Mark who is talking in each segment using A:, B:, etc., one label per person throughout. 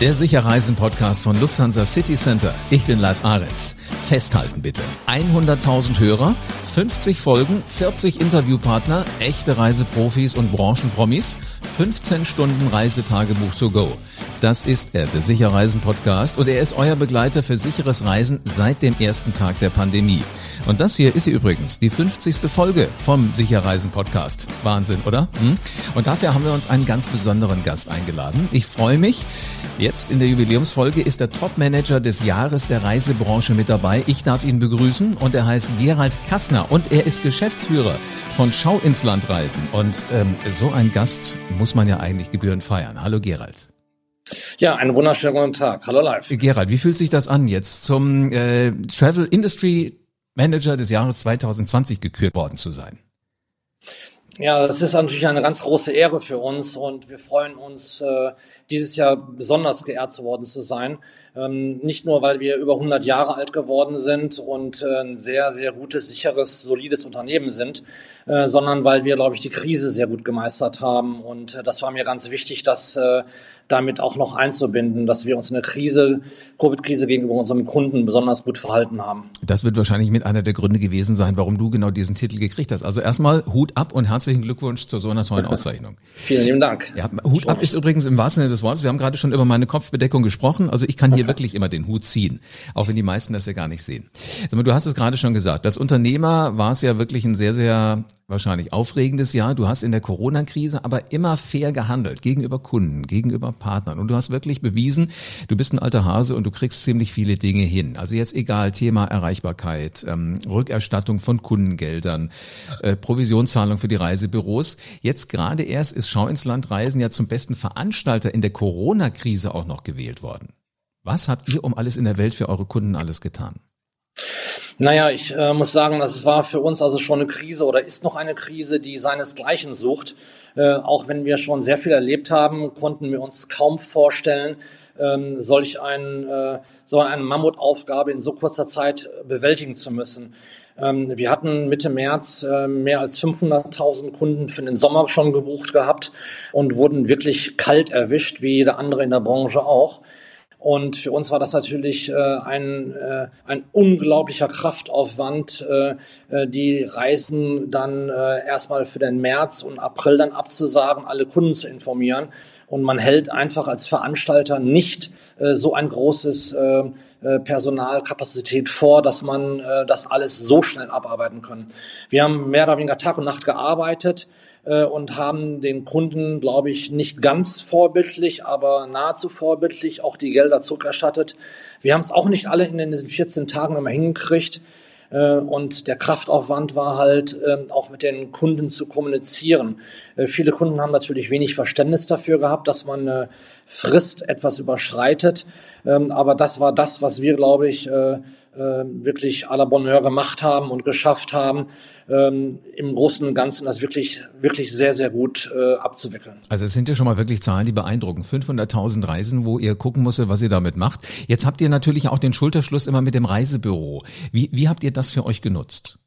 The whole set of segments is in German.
A: Der Sicherreisen-Podcast von Lufthansa City Center. Ich bin Live Ahrens. Festhalten bitte. 100.000 Hörer, 50 Folgen, 40 Interviewpartner, echte Reiseprofis und Branchenpromis, 15 Stunden Reisetagebuch to go. Das ist er, der Sicherreisen-Podcast und er ist euer Begleiter für sicheres Reisen seit dem ersten Tag der Pandemie. Und das hier ist sie übrigens, die 50. Folge vom Sicherreisen-Podcast. Wahnsinn, oder? Hm? Und dafür haben wir uns einen ganz besonderen Gast eingeladen. Ich freue mich. Jetzt in der Jubiläumsfolge ist der Top-Manager des Jahres der Reisebranche mit dabei. Ich darf ihn begrüßen und er heißt Gerald Kassner und er ist Geschäftsführer von Schau ins Land Reisen. Und ähm, so ein Gast muss man ja eigentlich gebührend feiern. Hallo Gerald.
B: Ja, einen wunderschönen guten Tag. Hallo live.
A: Gerald, wie fühlt sich das an, jetzt zum äh, Travel Industry Manager des Jahres 2020 gekürt worden zu sein?
B: Ja, das ist natürlich eine ganz große Ehre für uns und wir freuen uns, äh, dieses Jahr besonders geehrt worden zu sein. Ähm, nicht nur, weil wir über 100 Jahre alt geworden sind und äh, ein sehr, sehr gutes, sicheres, solides Unternehmen sind, äh, sondern weil wir, glaube ich, die Krise sehr gut gemeistert haben. Und das war mir ganz wichtig, das damit auch noch einzubinden, dass wir uns in der Krise, Covid-Krise gegenüber unseren Kunden besonders gut verhalten haben.
A: Das wird wahrscheinlich mit einer der Gründe gewesen sein, warum du genau diesen Titel gekriegt hast. Also erstmal Hut ab und herzlich herzlichen Glückwunsch zu so einer tollen Auszeichnung.
B: Vielen lieben Dank.
A: Ja, Hut ab ist übrigens im wahrsten Sinne des Wortes. Wir haben gerade schon über meine Kopfbedeckung gesprochen. Also ich kann hier wirklich immer den Hut ziehen, auch wenn die meisten das ja gar nicht sehen. Mal, du hast es gerade schon gesagt. Als Unternehmer war es ja wirklich ein sehr, sehr wahrscheinlich aufregendes Jahr. Du hast in der Corona-Krise aber immer fair gehandelt gegenüber Kunden, gegenüber Partnern. Und du hast wirklich bewiesen, du bist ein alter Hase und du kriegst ziemlich viele Dinge hin. Also jetzt egal, Thema Erreichbarkeit, ähm, Rückerstattung von Kundengeldern, äh, Provisionszahlung für die Reisebüros. Jetzt gerade erst ist Schau ins Land Reisen ja zum besten Veranstalter in der Corona-Krise auch noch gewählt worden. Was habt ihr um alles in der Welt für eure Kunden alles getan?
B: Naja, ich äh, muss sagen, das war für uns also schon eine Krise oder ist noch eine Krise, die seinesgleichen sucht. Äh, auch wenn wir schon sehr viel erlebt haben, konnten wir uns kaum vorstellen, ähm, solch ein, äh, so eine Mammutaufgabe in so kurzer Zeit bewältigen zu müssen. Ähm, wir hatten Mitte März äh, mehr als 500.000 Kunden für den Sommer schon gebucht gehabt und wurden wirklich kalt erwischt, wie jeder andere in der Branche auch. Und für uns war das natürlich äh, ein, äh, ein unglaublicher Kraftaufwand, die Reisen dann erstmal für den März und April dann abzusagen, alle Kunden zu informieren. Und man hält einfach als Veranstalter nicht so ein großes äh Personalkapazität vor, dass man äh, das alles so schnell abarbeiten kann. Wir haben mehr oder weniger Tag und Nacht gearbeitet äh, und haben den Kunden, glaube ich, nicht ganz vorbildlich, aber nahezu vorbildlich auch die Gelder zurückerstattet. Wir haben es auch nicht alle in diesen 14 Tagen immer hingekriegt. Äh, und der Kraftaufwand war halt ähm, auch mit den Kunden zu kommunizieren. Äh, viele Kunden haben natürlich wenig Verständnis dafür gehabt, dass man eine Frist etwas überschreitet. Ähm, aber das war das, was wir, glaube ich, äh, wirklich à la Bonheur gemacht haben und geschafft haben, ähm, im Großen und Ganzen das wirklich, wirklich sehr, sehr gut abzuwickeln.
A: Also es sind ja schon mal wirklich Zahlen, die beeindrucken. 500.000 Reisen, wo ihr gucken musstet, was ihr damit macht. Jetzt habt ihr natürlich auch den Schulterschluss immer mit dem Reisebüro. Wie, wie habt ihr das für euch genutzt?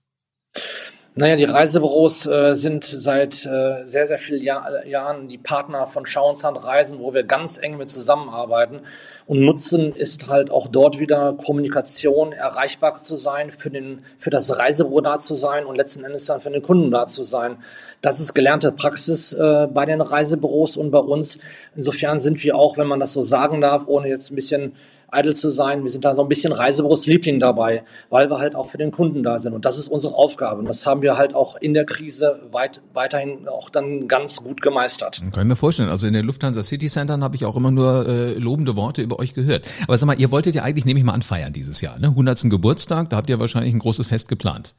B: Naja, die Reisebüros äh, sind seit äh, sehr, sehr vielen Jahr, Jahren die Partner von Schauensland Reisen, wo wir ganz eng mit zusammenarbeiten. Und Nutzen ist halt auch dort wieder Kommunikation, erreichbar zu sein, für, den, für das Reisebüro da zu sein und letzten Endes dann für den Kunden da zu sein. Das ist gelernte Praxis äh, bei den Reisebüros und bei uns. Insofern sind wir auch, wenn man das so sagen darf, ohne jetzt ein bisschen eitel zu sein. Wir sind da so ein bisschen Reisebüros-Liebling dabei, weil wir halt auch für den Kunden da sind. Und das ist unsere Aufgabe. Und das haben wir halt auch in der Krise weit, weiterhin auch dann ganz gut gemeistert.
A: Kann ich mir vorstellen. Also in den Lufthansa City Centern habe ich auch immer nur äh, lobende Worte über euch gehört. Aber sag mal, ihr wolltet ja eigentlich, nehme ich mal an, feiern dieses Jahr. Ne? 100. Geburtstag, da habt ihr wahrscheinlich ein großes Fest geplant.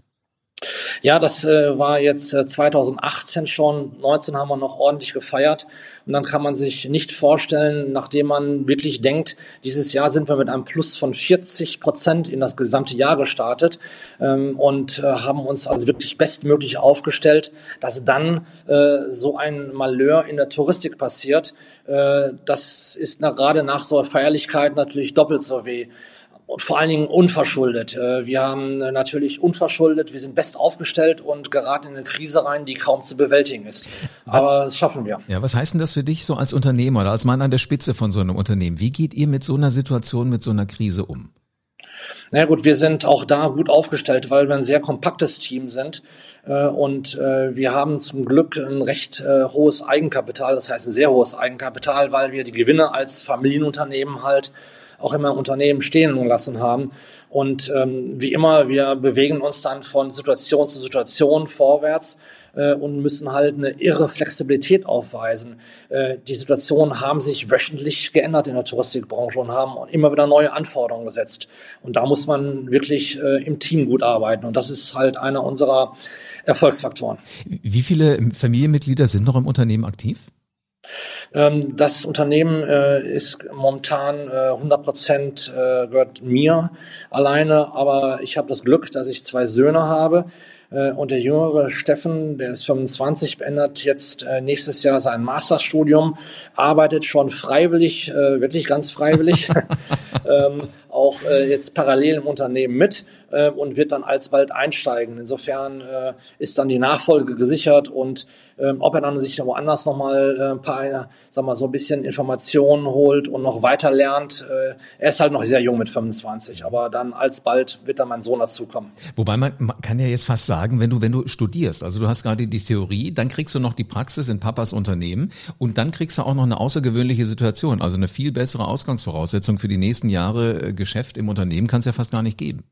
B: Ja, das äh, war jetzt äh, 2018 schon. 19 haben wir noch ordentlich gefeiert. Und dann kann man sich nicht vorstellen, nachdem man wirklich denkt, dieses Jahr sind wir mit einem Plus von 40 Prozent in das gesamte Jahr gestartet ähm, und äh, haben uns also wirklich bestmöglich aufgestellt, dass dann äh, so ein Malheur in der Touristik passiert. Äh, das ist na, gerade nach so einer Feierlichkeit natürlich doppelt so weh. Und vor allen Dingen unverschuldet. Äh, wir haben natürlich unverschuldet, wir sind best aufgestellt und geraten in eine Krise rein, die kaum zu bewältigen ist. Aber das schaffen wir.
A: Ja, was heißt denn das für dich so als Unternehmer oder als Mann an der Spitze von so einem Unternehmen? Wie geht ihr mit so einer Situation, mit so einer Krise um?
B: Na ja, gut, wir sind auch da gut aufgestellt, weil wir ein sehr kompaktes Team sind äh, und äh, wir haben zum Glück ein recht äh, hohes Eigenkapital, das heißt ein sehr hohes Eigenkapital, weil wir die Gewinne als Familienunternehmen halt auch immer im Unternehmen stehen lassen haben. Und ähm, wie immer, wir bewegen uns dann von Situation zu Situation vorwärts äh, und müssen halt eine irre Flexibilität aufweisen. Äh, die Situationen haben sich wöchentlich geändert in der Touristikbranche und haben immer wieder neue Anforderungen gesetzt. Und da muss man wirklich äh, im Team gut arbeiten. Und das ist halt einer unserer Erfolgsfaktoren.
A: Wie viele Familienmitglieder sind noch im Unternehmen aktiv?
B: Ähm, das Unternehmen äh, ist momentan äh, 100 Prozent äh, gehört mir alleine, aber ich habe das Glück, dass ich zwei Söhne habe. Äh, und der jüngere Steffen, der ist 25, beendet jetzt äh, nächstes Jahr sein Masterstudium, arbeitet schon freiwillig, äh, wirklich ganz freiwillig, ähm, auch jetzt parallel im Unternehmen mit äh, und wird dann alsbald einsteigen. Insofern äh, ist dann die Nachfolge gesichert und ähm, ob er dann sich da woanders nochmal äh, ein paar, sag mal, so ein bisschen Informationen holt und noch weiter lernt. Äh, er ist halt noch sehr jung mit 25, aber dann alsbald wird dann mein Sohn dazukommen.
A: Wobei man, man kann ja jetzt fast sagen, wenn du, wenn du studierst, also du hast gerade die Theorie, dann kriegst du noch die Praxis in Papas Unternehmen und dann kriegst du auch noch eine außergewöhnliche Situation, also eine viel bessere Ausgangsvoraussetzung für die nächsten Jahre äh, Geschäft im Unternehmen kann es ja fast gar nicht geben.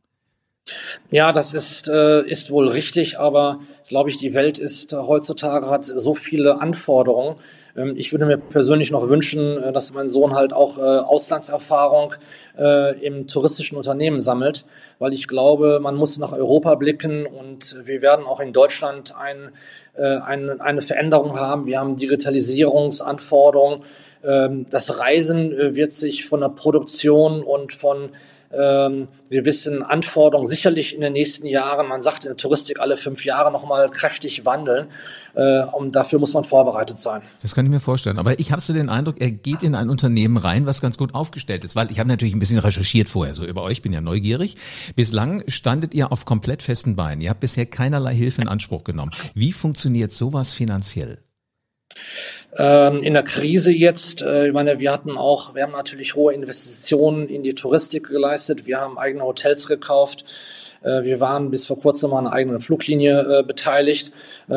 B: Ja, das ist, äh, ist wohl richtig, aber glaube ich, die Welt ist heutzutage hat so viele Anforderungen. Ähm, ich würde mir persönlich noch wünschen, äh, dass mein Sohn halt auch äh, Auslandserfahrung äh, im touristischen Unternehmen sammelt, weil ich glaube, man muss nach Europa blicken und wir werden auch in Deutschland ein, äh, ein, eine Veränderung haben. Wir haben Digitalisierungsanforderungen. Ähm, das Reisen äh, wird sich von der Produktion und von ähm, gewissen Anforderungen sicherlich in den nächsten Jahren, man sagt in der Touristik alle fünf Jahre nochmal kräftig wandeln. Äh, und dafür muss man vorbereitet sein.
A: Das kann ich mir vorstellen. Aber ich habe so den Eindruck, er geht in ein Unternehmen rein, was ganz gut aufgestellt ist, weil ich habe natürlich ein bisschen recherchiert vorher, so über euch, bin ja neugierig. Bislang standet ihr auf komplett festen Beinen. Ihr habt bisher keinerlei Hilfe in Anspruch genommen. Wie funktioniert sowas finanziell?
B: Ähm, in der Krise jetzt, äh, ich meine, wir hatten auch, wir haben natürlich hohe Investitionen in die Touristik geleistet. Wir haben eigene Hotels gekauft. Äh, wir waren bis vor kurzem an einer eigenen Fluglinie äh, beteiligt, äh,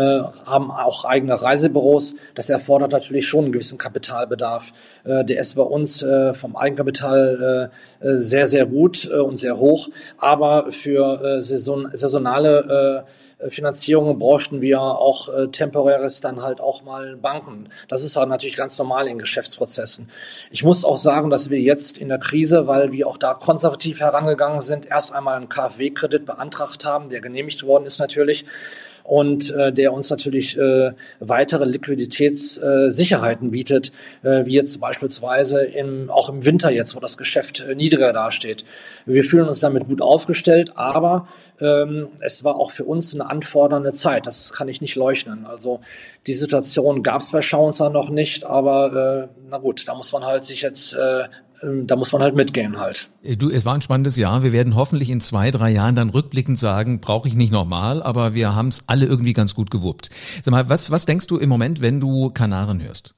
B: haben auch eigene Reisebüros. Das erfordert natürlich schon einen gewissen Kapitalbedarf. Äh, der ist bei uns äh, vom Eigenkapital sehr, sehr gut und sehr hoch. Aber für saison saisonale Finanzierungen bräuchten wir auch äh, temporäres dann halt auch mal Banken. Das ist halt natürlich ganz normal in Geschäftsprozessen. Ich muss auch sagen, dass wir jetzt in der Krise, weil wir auch da konservativ herangegangen sind, erst einmal einen KfW-Kredit beantragt haben, der genehmigt worden ist natürlich und äh, der uns natürlich äh, weitere Liquiditätssicherheiten äh, bietet, äh, wie jetzt beispielsweise im, auch im Winter jetzt, wo das Geschäft äh, niedriger dasteht. Wir fühlen uns damit gut aufgestellt, aber ähm, es war auch für uns eine anfordernde Zeit. Das kann ich nicht leugnen. Also die Situation gab es bei Schauenzer noch nicht, aber äh, na gut, da muss man halt sich jetzt äh, da muss man halt mitgehen halt.
A: Äh, du, es war ein spannendes Jahr. Wir werden hoffentlich in zwei, drei Jahren dann rückblickend sagen, brauche ich nicht nochmal, aber wir haben es alle irgendwie ganz gut gewuppt. Sag mal, was, was denkst du im Moment, wenn du Kanaren hörst?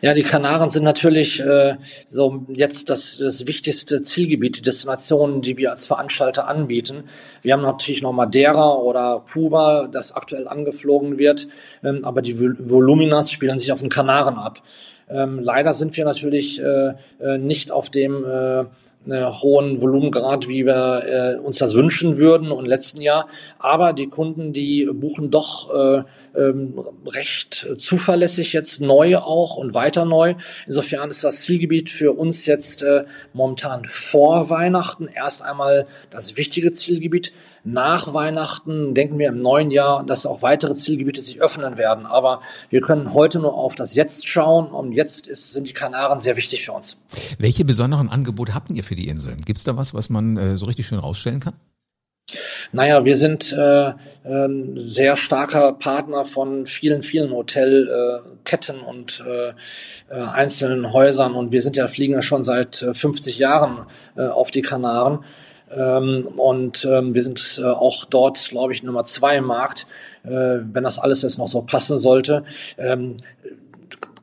B: Ja, die Kanaren sind natürlich äh, so jetzt das, das wichtigste Zielgebiet, die Destinationen, die wir als Veranstalter anbieten. Wir haben natürlich noch Madeira oder Kuba, das aktuell angeflogen wird, ähm, aber die Voluminas spielen sich auf den Kanaren ab. Ähm, leider sind wir natürlich äh, äh, nicht auf dem äh, äh, hohen Volumengrad, wie wir äh, uns das wünschen würden und letzten Jahr. Aber die Kunden, die buchen doch äh, ähm, recht zuverlässig jetzt neu auch und weiter neu. Insofern ist das Zielgebiet für uns jetzt äh, momentan vor Weihnachten erst einmal das wichtige Zielgebiet. Nach Weihnachten denken wir im neuen Jahr, dass auch weitere Zielgebiete sich öffnen werden. Aber wir können heute nur auf das Jetzt schauen und jetzt ist, sind die Kanaren sehr wichtig für uns.
A: Welche besonderen Angebote habt ihr für die Inseln? Gibt es da was, was man äh, so richtig schön rausstellen kann?
B: Naja, wir sind äh, ähm, sehr starker Partner von vielen, vielen Hotelketten äh, und äh, äh, einzelnen Häusern und wir sind ja fliegen ja schon seit 50 äh, Jahren äh, auf die Kanaren. Ähm, und ähm, wir sind äh, auch dort, glaube ich, Nummer zwei im Markt, äh, wenn das alles jetzt noch so passen sollte. Ähm,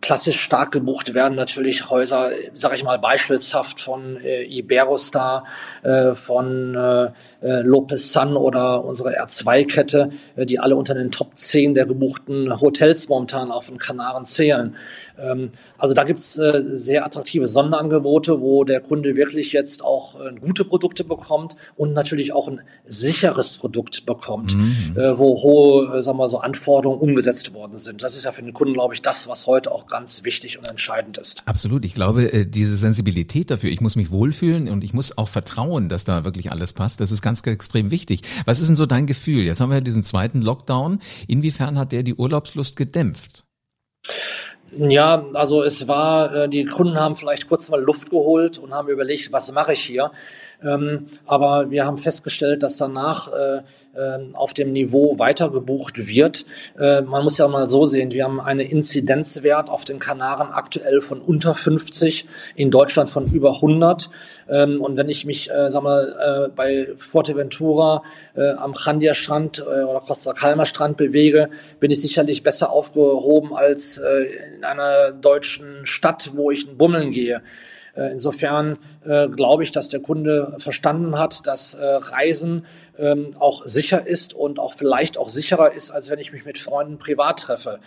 B: klassisch stark gebucht werden natürlich Häuser, sage ich mal beispielshaft von äh, Iberostar, äh, von äh, äh, Lopez Sun oder unsere R2-Kette, äh, die alle unter den Top 10 der gebuchten Hotels momentan auf den Kanaren zählen. Ähm, also da gibt's äh, sehr attraktive Sonderangebote, wo der Kunde wirklich jetzt auch äh, gute Produkte bekommt und natürlich auch ein sicheres Produkt bekommt, mhm. äh, wo hohe, sagen wir so, Anforderungen umgesetzt worden sind. Das ist ja für den Kunden, glaube ich, das, was heute auch ganz wichtig und entscheidend ist.
A: Absolut. Ich glaube, diese Sensibilität dafür, ich muss mich wohlfühlen und ich muss auch vertrauen, dass da wirklich alles passt, das ist ganz extrem wichtig. Was ist denn so dein Gefühl? Jetzt haben wir diesen zweiten Lockdown. Inwiefern hat der die Urlaubslust gedämpft?
B: Ja, also es war, äh, die Kunden haben vielleicht kurz mal Luft geholt und haben überlegt, was mache ich hier? Ähm, aber wir haben festgestellt, dass danach äh, äh, auf dem Niveau weiter gebucht wird. Äh, man muss ja mal so sehen, wir haben einen Inzidenzwert auf den Kanaren aktuell von unter 50, in Deutschland von über 100. Ähm, und wenn ich mich, äh, sag mal, äh, bei Forteventura äh, am Chandia Strand äh, oder Costa Calma Strand bewege, bin ich sicherlich besser aufgehoben als äh, in einer deutschen Stadt, wo ich bummeln gehe. Insofern äh, glaube ich, dass der Kunde verstanden hat, dass äh, Reisen ähm, auch sicher ist und auch vielleicht auch sicherer ist, als wenn ich mich mit Freunden privat treffe.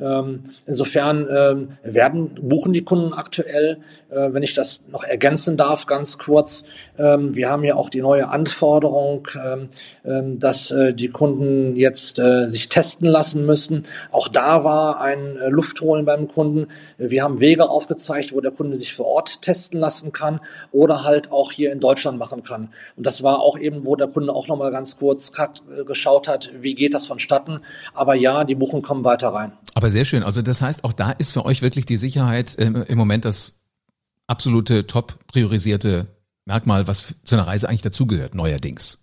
B: Ähm, insofern ähm, werden buchen die Kunden aktuell, äh, wenn ich das noch ergänzen darf, ganz kurz. Ähm, wir haben ja auch die neue Anforderung, ähm, ähm, dass äh, die Kunden jetzt äh, sich testen lassen müssen. Auch da war ein äh, Luftholen beim Kunden. Wir haben Wege aufgezeigt, wo der Kunde sich vor Ort testen lassen kann oder halt auch hier in Deutschland machen kann. Und das war auch eben, wo der Kunde auch nochmal ganz kurz geschaut hat, wie geht das vonstatten. Aber ja, die Buchungen kommen weiter rein.
A: Aber aber sehr schön. Also das heißt, auch da ist für euch wirklich die Sicherheit ähm, im Moment das absolute top priorisierte Merkmal, was zu einer Reise eigentlich dazugehört, neuerdings.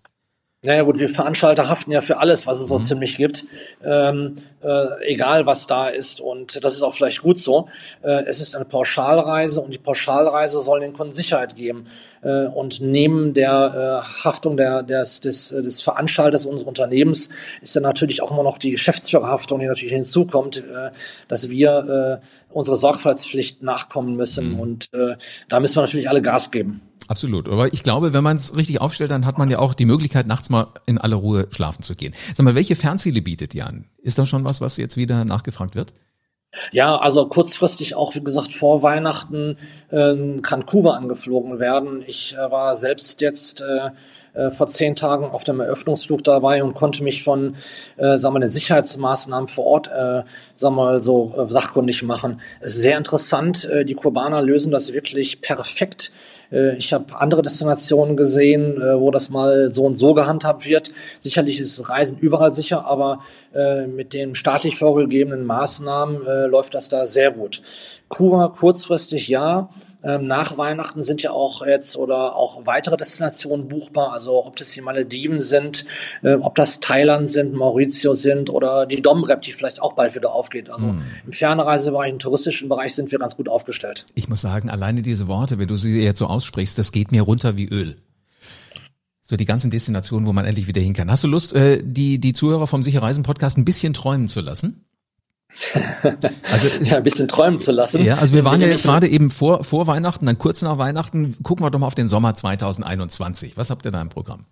B: Naja gut, wir Veranstalter haften ja für alles, was es so mhm. ziemlich gibt, ähm, äh, egal was da ist. Und das ist auch vielleicht gut so. Äh, es ist eine Pauschalreise und die Pauschalreise soll den Kunden Sicherheit geben. Äh, und neben der äh, Haftung der, des, des, des Veranstalters unseres Unternehmens ist dann natürlich auch immer noch die Geschäftsführerhaftung, die natürlich hinzukommt, äh, dass wir äh, unsere Sorgfaltspflicht nachkommen müssen. Mhm. Und äh, da müssen wir natürlich alle Gas geben.
A: Absolut. Aber ich glaube, wenn man es richtig aufstellt, dann hat man ja auch die Möglichkeit, nachts mal in aller Ruhe schlafen zu gehen. Sag mal, welche Fernziele bietet ihr an? Ist da schon was, was jetzt wieder nachgefragt wird?
B: Ja, also kurzfristig auch, wie gesagt, vor Weihnachten äh, kann Kuba angeflogen werden. Ich äh, war selbst jetzt äh, äh, vor zehn Tagen auf dem Eröffnungsflug dabei und konnte mich von, äh, sagen wir, den Sicherheitsmaßnahmen vor Ort, äh, sagen wir mal, so äh, sachkundig machen. Es ist sehr interessant. Äh, die Kubaner lösen das wirklich perfekt äh, ich habe andere Destinationen gesehen, äh, wo das mal so und so gehandhabt wird. Sicherlich ist Reisen überall sicher, aber äh, mit den staatlich vorgegebenen Maßnahmen läuft das da sehr gut. Kuba kurzfristig ja, ähm, nach Weihnachten sind ja auch jetzt oder auch weitere Destinationen buchbar. Also ob das die Malediven sind, äh, ob das Thailand sind, Mauritius sind oder die Domrep, die vielleicht auch bald wieder aufgeht. Also hm. im Fernreisebereich, im touristischen Bereich sind wir ganz gut aufgestellt.
A: Ich muss sagen, alleine diese Worte, wenn du sie jetzt so aussprichst, das geht mir runter wie Öl so die ganzen Destinationen, wo man endlich wieder hin kann. Hast du Lust, äh, die, die Zuhörer vom Sicherreisen Podcast ein bisschen träumen zu lassen?
B: Also ja, ein bisschen träumen zu lassen.
A: Ja, also wir waren ja jetzt gerade eben vor, vor Weihnachten, dann kurz nach Weihnachten. Gucken wir doch mal auf den Sommer 2021. Was habt ihr da im Programm?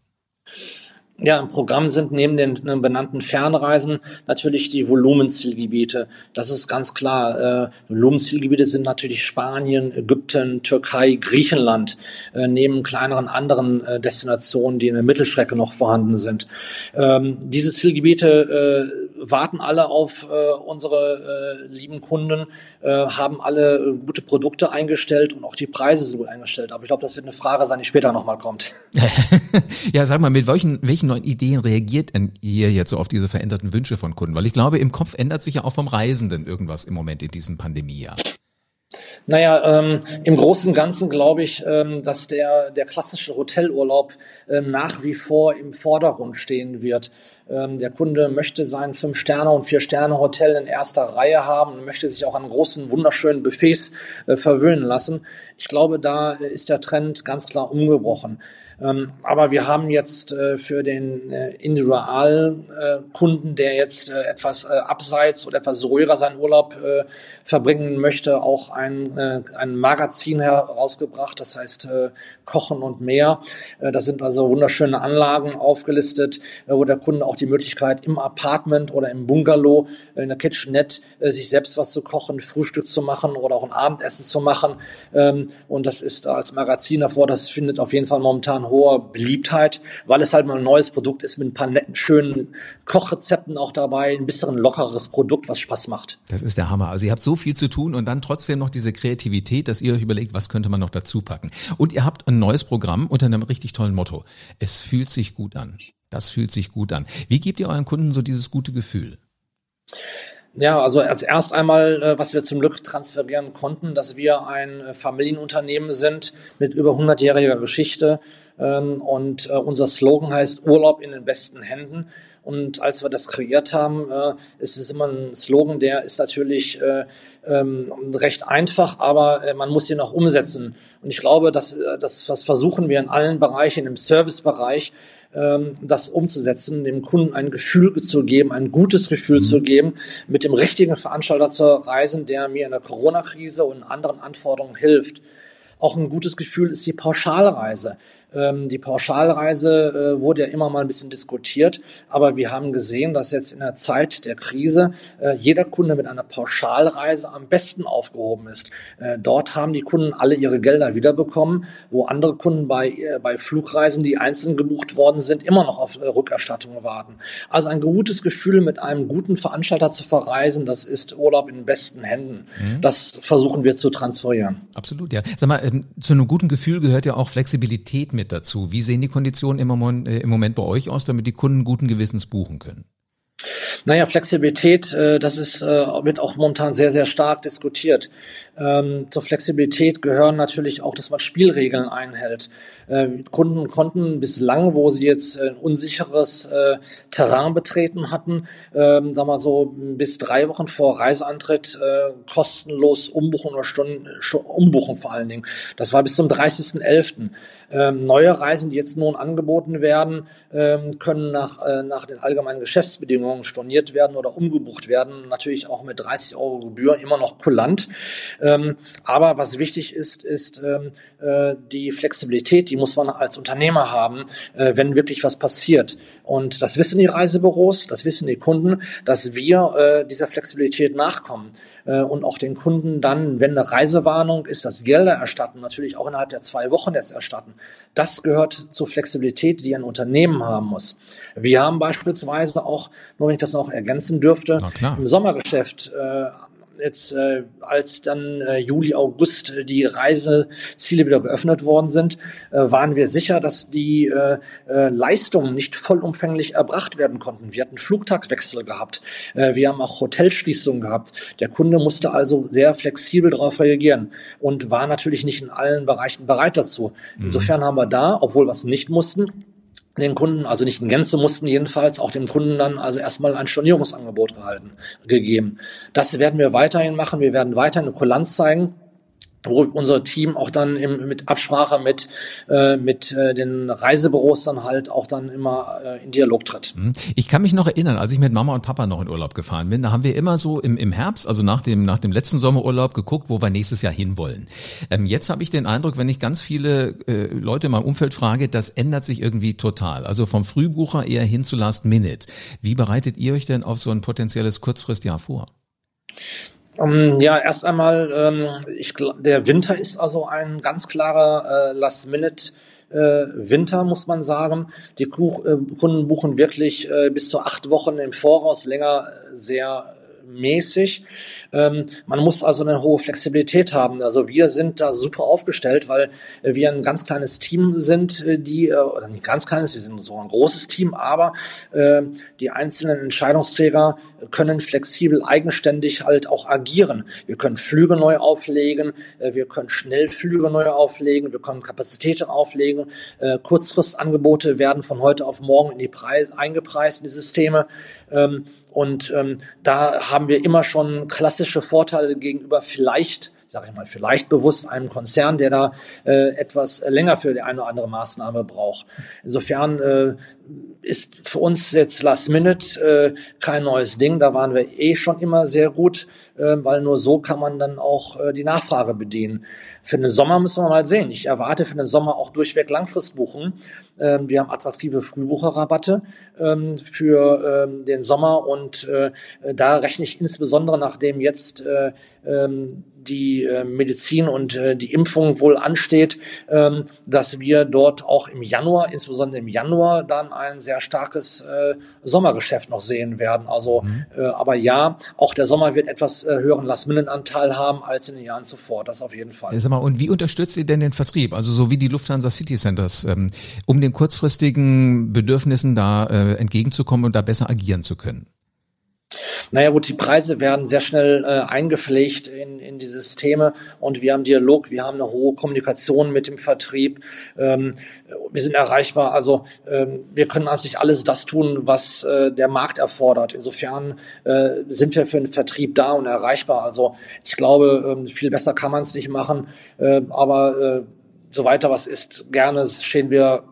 B: Ja, im Programm sind neben den benannten Fernreisen natürlich die Volumenzielgebiete. Das ist ganz klar. Äh, Volumenzielgebiete sind natürlich Spanien, Ägypten, Türkei, Griechenland, äh, neben kleineren anderen äh, Destinationen, die in der Mittelstrecke noch vorhanden sind. Ähm, diese Zielgebiete äh, warten alle auf äh, unsere äh, lieben Kunden, äh, haben alle äh, gute Produkte eingestellt und auch die Preise sind gut eingestellt. Aber ich glaube, das wird eine Frage sein, die später nochmal kommt.
A: ja, sag mal, mit welchen, welchen neuen Ideen reagiert denn ihr jetzt so auf diese veränderten Wünsche von Kunden? Weil ich glaube, im Kopf ändert sich ja auch vom Reisenden irgendwas im Moment in diesem Pandemiejahr.
B: Naja, ähm, im Großen und Ganzen glaube ich, ähm, dass der, der klassische Hotelurlaub ähm, nach wie vor im Vordergrund stehen wird. Ähm, der Kunde möchte sein Fünf-Sterne- und Vier-Sterne-Hotel in erster Reihe haben und möchte sich auch an großen, wunderschönen Buffets äh, verwöhnen lassen. Ich glaube, da ist der Trend ganz klar umgebrochen. Ähm, aber wir haben jetzt äh, für den äh, Individualkunden, äh, der jetzt äh, etwas äh, abseits oder etwas ruhiger seinen Urlaub äh, verbringen möchte, auch ein, ein Magazin herausgebracht, das heißt Kochen und mehr. da sind also wunderschöne Anlagen aufgelistet, wo der Kunde auch die Möglichkeit im Apartment oder im Bungalow, in der Kitchenette, sich selbst was zu kochen, Frühstück zu machen oder auch ein Abendessen zu machen. Ähm, und das ist als Magazin davor, das findet auf jeden Fall momentan hoher Beliebtheit, weil es halt mal ein neues Produkt ist mit ein paar netten, schönen Kochrezepten auch dabei, ein bisschen lockeres Produkt, was Spaß macht.
A: Das ist der Hammer. Also ihr habt so viel zu tun und dann trotzdem noch diese Kreativität, dass ihr euch überlegt, was könnte man noch dazu packen. Und ihr habt ein neues Programm unter einem richtig tollen Motto. Es fühlt sich gut an. Das fühlt sich gut an. Wie gebt ihr euren Kunden so dieses gute Gefühl?
B: Ja, also als erst einmal, äh, was wir zum Glück transferieren konnten, dass wir ein äh, Familienunternehmen sind mit über 100-jähriger Geschichte. Ähm, und äh, unser Slogan heißt Urlaub in den besten Händen. Und als wir das kreiert haben, ist es immer ein Slogan, der ist natürlich ähm, recht einfach, aber man muss ihn auch umsetzen. Und ich glaube, dass das, was versuchen wir in allen Bereichen, im Servicebereich, ähm, das umzusetzen, dem Kunden ein Gefühl zu geben, ein gutes Gefühl mhm. zu geben, mit dem richtigen Veranstalter zu reisen, der mir in der Corona-Krise und anderen Anforderungen hilft. Auch ein gutes Gefühl ist die Pauschalreise. Ähm, die Pauschalreise äh, wurde ja immer mal ein bisschen diskutiert, aber wir haben gesehen, dass jetzt in der Zeit der Krise äh, jeder Kunde mit einer Pauschalreise am besten aufgehoben ist. Äh, dort haben die Kunden alle ihre Gelder wiederbekommen, wo andere Kunden bei, äh, bei Flugreisen, die einzeln gebucht worden sind, immer noch auf äh, Rückerstattungen warten. Also ein gutes Gefühl, mit einem guten Veranstalter zu verreisen, das ist Urlaub in besten Händen. Mhm. Das versuchen wir zu transferieren.
A: Absolut, ja. Sag mal, ähm, zu einem guten Gefühl gehört ja auch Flexibilität mit mit dazu. Wie sehen die Konditionen im Moment, äh, im Moment bei euch aus, damit die Kunden guten Gewissens buchen können?
B: Naja, Flexibilität, äh, das ist, äh, wird auch momentan sehr, sehr stark diskutiert. Ähm, zur Flexibilität gehören natürlich auch, dass man Spielregeln einhält. Äh, Kunden konnten bislang, wo sie jetzt ein unsicheres äh, Terrain betreten hatten, ähm, sagen wir so bis drei Wochen vor Reiseantritt äh, kostenlos umbuchen oder Stunden, umbuchen vor allen Dingen. Das war bis zum 30.11. Ähm, neue Reisen, die jetzt nun angeboten werden, ähm, können nach, äh, nach den allgemeinen Geschäftsbedingungen storniert werden oder umgebucht werden. Natürlich auch mit 30 Euro Gebühr, immer noch kulant. Ähm, aber was wichtig ist, ist ähm, äh, die Flexibilität, die muss man als Unternehmer haben, äh, wenn wirklich was passiert. Und das wissen die Reisebüros, das wissen die Kunden, dass wir äh, dieser Flexibilität nachkommen äh, und auch den Kunden dann, wenn eine Reisewarnung ist, das Gelder erstatten, natürlich auch innerhalb der zwei Wochen jetzt erstatten. Das gehört zur Flexibilität, die ein Unternehmen haben muss. Wir haben beispielsweise auch, nur wenn ich das noch ergänzen dürfte, im Sommergeschäft äh, jetzt äh, als dann äh, Juli, August äh, die Reiseziele wieder geöffnet worden sind, äh, waren wir sicher, dass die äh, äh, Leistungen nicht vollumfänglich erbracht werden konnten. Wir hatten Flugtagswechsel gehabt, äh, wir haben auch Hotelschließungen gehabt. Der Kunde musste also sehr flexibel darauf reagieren und war natürlich nicht in allen Bereichen bereit dazu. Mhm. Insofern haben wir da, obwohl wir es nicht mussten, den Kunden, also nicht in Gänze mussten jedenfalls, auch dem Kunden dann also erstmal ein Stornierungsangebot gehalten, gegeben. Das werden wir weiterhin machen. Wir werden weiterhin eine Kulanz zeigen wo unser Team auch dann im, mit Absprache mit, äh, mit äh, den Reisebüros dann halt auch dann immer äh, in Dialog tritt. Mhm.
A: Ich kann mich noch erinnern, als ich mit Mama und Papa noch in Urlaub gefahren bin, da haben wir immer so im, im Herbst, also nach dem, nach dem letzten Sommerurlaub geguckt, wo wir nächstes Jahr hinwollen. Ähm, jetzt habe ich den Eindruck, wenn ich ganz viele äh, Leute in meinem Umfeld frage, das ändert sich irgendwie total. Also vom Frühbucher eher hin zu Last Minute. Wie bereitet ihr euch denn auf so ein potenzielles Kurzfristjahr vor?
B: Um, ähm, ja, erst einmal, ähm, ich, der Winter ist also ein ganz klarer äh, Last-Minute. Äh, Winter, muss man sagen. Die äh, Kunden buchen wirklich äh, bis zu acht Wochen im Voraus, länger sehr mäßig. Ähm, man muss also eine hohe Flexibilität haben. Also wir sind da super aufgestellt, weil wir ein ganz kleines Team sind, die, oder nicht ganz kleines, wir sind so ein großes Team, aber die einzelnen Entscheidungsträger können flexibel, eigenständig halt auch agieren. Wir können Flüge neu auflegen, wir können Schnellflüge neu auflegen, wir können Kapazitäten auflegen, Kurzfristangebote werden von heute auf morgen in die Preise eingepreist in die Systeme. Ähm, und ähm, da haben wir immer schon klassische Vorteile gegenüber vielleicht sage ich mal, vielleicht bewusst einem Konzern, der da äh, etwas länger für die eine oder andere Maßnahme braucht. Insofern äh, ist für uns jetzt Last Minute äh, kein neues Ding. Da waren wir eh schon immer sehr gut, äh, weil nur so kann man dann auch äh, die Nachfrage bedienen. Für den Sommer müssen wir mal sehen. Ich erwarte für den Sommer auch durchweg Langfristbuchen. Ähm, wir haben attraktive Frühbucherrabatte ähm, für ähm, den Sommer und äh, da rechne ich insbesondere nachdem jetzt äh, ähm, die äh, Medizin und äh, die Impfung wohl ansteht, ähm, dass wir dort auch im Januar, insbesondere im Januar, dann ein sehr starkes äh, Sommergeschäft noch sehen werden. Also, mhm. äh, aber ja, auch der Sommer wird etwas äh, höheren Last-Minute-Anteil haben als in den Jahren zuvor. Das auf jeden Fall.
A: Sag mal, und wie unterstützt ihr denn den Vertrieb? Also so wie die Lufthansa City Centers, ähm, um den kurzfristigen Bedürfnissen da äh, entgegenzukommen und da besser agieren zu können?
B: Naja gut, die Preise werden sehr schnell äh, eingepflegt in, in die Systeme und wir haben Dialog, wir haben eine hohe Kommunikation mit dem Vertrieb, ähm, wir sind erreichbar, also ähm, wir können an sich alles das tun, was äh, der Markt erfordert. Insofern äh, sind wir für den Vertrieb da und erreichbar. Also ich glaube, ähm, viel besser kann man es nicht machen, äh, aber äh, so weiter was ist, gerne stehen wir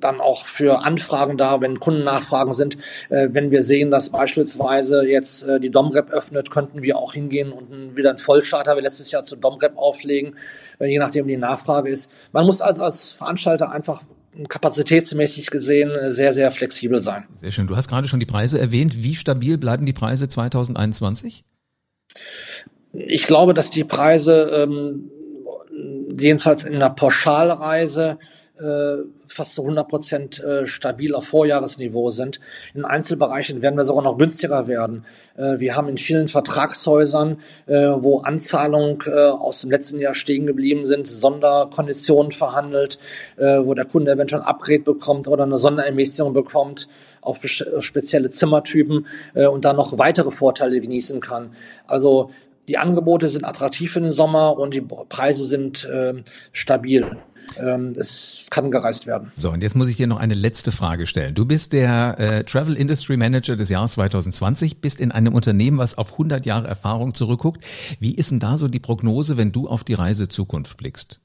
B: dann auch für Anfragen da, wenn Kundennachfragen sind. Äh, wenn wir sehen, dass beispielsweise jetzt äh, die Domrep öffnet, könnten wir auch hingehen und wieder einen Vollcharter wie letztes Jahr zu Domrep auflegen, äh, je nachdem die Nachfrage ist. Man muss also als Veranstalter einfach kapazitätsmäßig gesehen äh, sehr, sehr flexibel sein.
A: Sehr schön. Du hast gerade schon die Preise erwähnt. Wie stabil bleiben die Preise 2021?
B: Ich glaube, dass die Preise ähm, jedenfalls in der Pauschalreise fast zu 100 Prozent äh, stabil auf Vorjahresniveau sind. In Einzelbereichen werden wir sogar noch günstiger werden. Äh, wir haben in vielen Vertragshäusern, äh, wo Anzahlungen äh, aus dem letzten Jahr stehen geblieben sind, Sonderkonditionen verhandelt, äh, wo der Kunde eventuell ein Upgrade bekommt oder eine Sonderemission bekommt auf spezielle Zimmertypen äh, und dann noch weitere Vorteile genießen kann. Also die Angebote sind attraktiv für den Sommer und die Preise sind äh, stabil ähm, es kann gereist werden.
A: So, und jetzt muss ich dir noch eine letzte Frage stellen. Du bist der äh, Travel Industry Manager des Jahres 2020, bist in einem Unternehmen, was auf 100 Jahre Erfahrung zurückguckt. Wie ist denn da so die Prognose, wenn du auf die Reisezukunft blickst?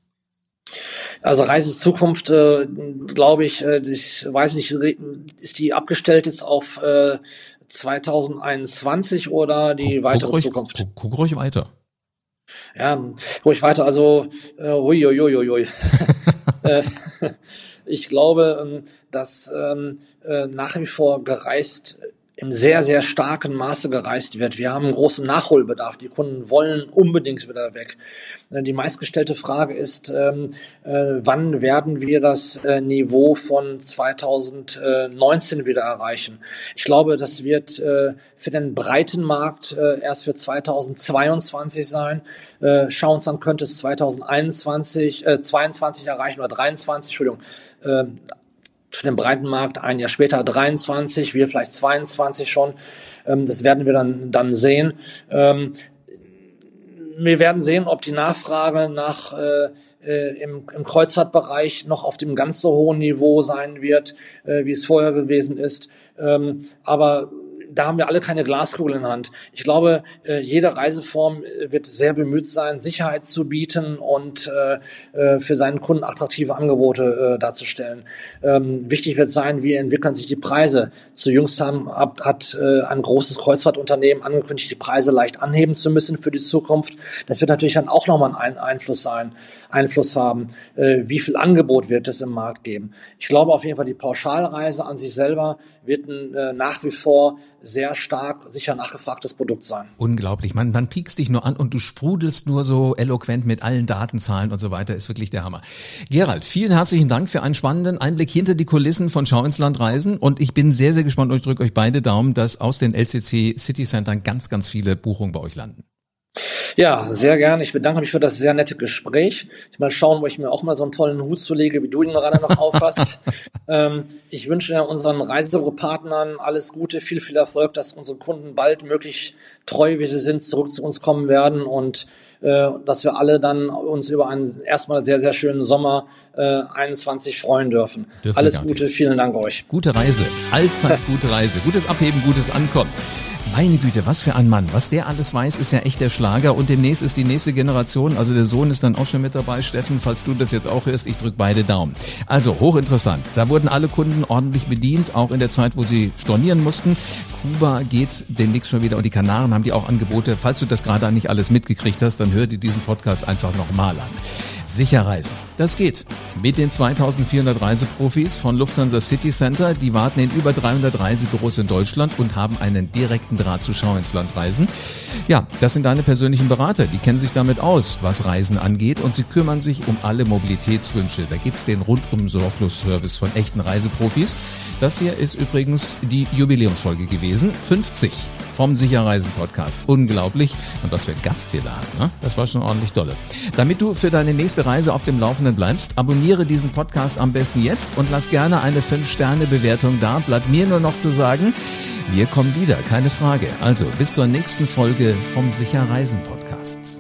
B: Also Reisezukunft, äh, glaube ich, äh, ich weiß nicht, ist die abgestellt jetzt auf äh, 2021 oder die guck, weitere
A: guck
B: Zukunft?
A: Guck, guck ruhig weiter.
B: Ja, ruhig weiter. Also, äh, ui, ui, ui, ui. Äh, ich glaube, ähm, dass ähm, äh, nach wie vor gereist im sehr, sehr starken Maße gereist wird. Wir haben einen großen Nachholbedarf. Die Kunden wollen unbedingt wieder weg. Äh, die meistgestellte Frage ist, ähm, äh, wann werden wir das äh, Niveau von 2019 wieder erreichen? Ich glaube, das wird für den breiten Markt erst für 2022 sein. Schauen uns an, könnte es 2021, äh, 22 erreichen oder 23, Entschuldigung. Für den breiten Markt ein Jahr später 23, wir vielleicht 22 schon. Ähm, das werden wir dann, dann sehen. Ähm, wir werden sehen, ob die Nachfrage nach äh, äh, im, im Kreuzfahrtbereich noch auf dem ganz so hohen Niveau sein wird, äh, wie es vorher gewesen ist. Ähm, aber da haben wir alle keine Glaskugel in Hand. Ich glaube, äh, jede Reiseform äh, wird sehr bemüht sein, Sicherheit zu bieten und äh, für seinen Kunden attraktive Angebote darzustellen. Ähm, wichtig wird sein, wie entwickeln sich die Preise. Zu jüngst haben, hat ein großes Kreuzfahrtunternehmen angekündigt, die Preise leicht anheben zu müssen für die Zukunft. Das wird natürlich dann auch nochmal einen Einfluss sein, Einfluss haben. Wie viel Angebot wird es im Markt geben? Ich glaube auf jeden Fall, die Pauschalreise an sich selber wird nach wie vor sehr stark sicher nachgefragtes Produkt sein.
A: Unglaublich. Man, man piekst dich nur an und du sprudelst nur so eloquent mit allen Datenzahlen und so weiter. Ist wirklich der Hammer. Gerald, vielen herzlichen Dank für einen spannenden Einblick hinter die Kulissen von Schau ins Land Reisen. Und ich bin sehr, sehr gespannt und ich drücke euch beide Daumen, dass aus den LCC City Centern ganz, ganz viele Buchungen bei euch landen.
B: Ja, sehr gerne. Ich bedanke mich für das sehr nette Gespräch. Ich mal schauen, wo ich mir auch mal so einen tollen Hut zulege, wie du ihn gerade noch aufhast. ähm, ich wünsche unseren Reisepartnern alles Gute, viel, viel Erfolg, dass unsere Kunden bald möglich treu, wie sie sind, zurück zu uns kommen werden und äh, dass wir alle dann uns über einen erstmal sehr, sehr schönen Sommer äh, 21 freuen dürfen. dürfen alles Gute, vielen Dank euch.
A: Gute Reise, allzeit gute Reise, gutes Abheben, gutes Ankommen. Meine Güte, was für ein Mann. Was der alles weiß, ist ja echt der Schlager. Und demnächst ist die nächste Generation, also der Sohn ist dann auch schon mit dabei. Steffen, falls du das jetzt auch hörst, ich drück beide Daumen. Also hochinteressant. Da wurden alle Kunden ordentlich bedient, auch in der Zeit, wo sie stornieren mussten. Kuba geht demnächst schon wieder und die Kanaren haben die auch Angebote. Falls du das gerade nicht alles mitgekriegt hast, dann hör dir diesen Podcast einfach nochmal an. Sicher reisen. Das geht. Mit den 2400 Reiseprofis von Lufthansa City Center. Die warten in über 300 Reisebüros in Deutschland und haben einen direkten Draht zu Schau ins Land reisen. Ja, das sind deine persönlichen Berater. Die kennen sich damit aus, was Reisen angeht und sie kümmern sich um alle Mobilitätswünsche. Da gibt's den rundum Sorglos-Service von echten Reiseprofis. Das hier ist übrigens die Jubiläumsfolge gewesen. 50 vom Sicherreisen Podcast. Unglaublich. Und was für ein Gast wir da haben. Ne? Das war schon ordentlich dolle. Damit du für deine nächste Reise auf dem Laufenden bleibst, abonniere diesen Podcast am besten jetzt und lass gerne eine 5-Sterne-Bewertung da. Bleibt mir nur noch zu sagen, wir kommen wieder, keine Frage. Also bis zur nächsten Folge vom Sicherreisen Podcast.